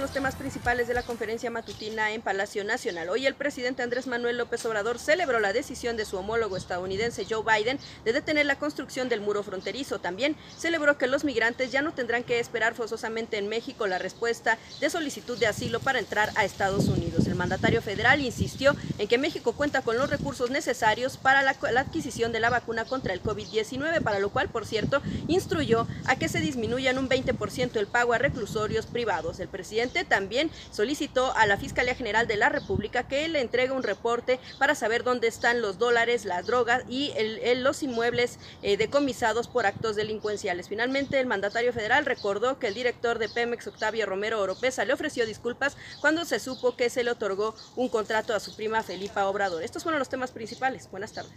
los temas principales de la conferencia matutina en Palacio Nacional. Hoy el presidente Andrés Manuel López Obrador celebró la decisión de su homólogo estadounidense Joe Biden de detener la construcción del muro fronterizo. También celebró que los migrantes ya no tendrán que esperar forzosamente en México la respuesta de solicitud de asilo para entrar a Estados Unidos. El mandatario federal insistió en que México cuenta con los recursos necesarios para la, la adquisición de la vacuna contra el COVID-19, para lo cual, por cierto, instruyó a que se disminuya en un 20% el pago a reclusorios privados. El presidente también solicitó a la Fiscalía General de la República que le entregue un reporte para saber dónde están los dólares, las drogas y los inmuebles eh, decomisados por actos delincuenciales. Finalmente, el mandatario federal recordó que el director de Pemex, Octavio Romero Oropesa, le ofreció disculpas cuando se supo que se le otorgó un contrato a su prima Felipa Obrador. Estos fueron los temas principales. Buenas tardes.